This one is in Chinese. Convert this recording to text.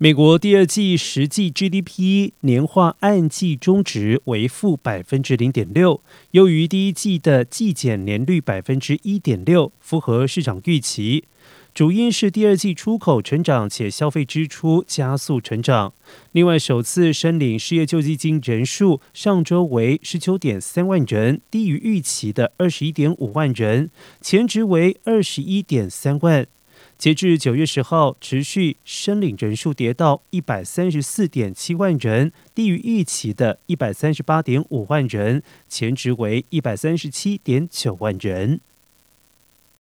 美国第二季实际 GDP 年化按季中值为负百分之零点六，优于第一季的季减年率百分之一点六，符合市场预期。主因是第二季出口成长，且消费支出加速成长。另外，首次申领失业救济金人数上周为十九点三万人，低于预期的二十一点五万人，前值为二十一点三万。截至九月十号，持续申领人数跌到一百三十四点七万人，低于预期的一百三十八点五万人，前值为一百三十七点九万人。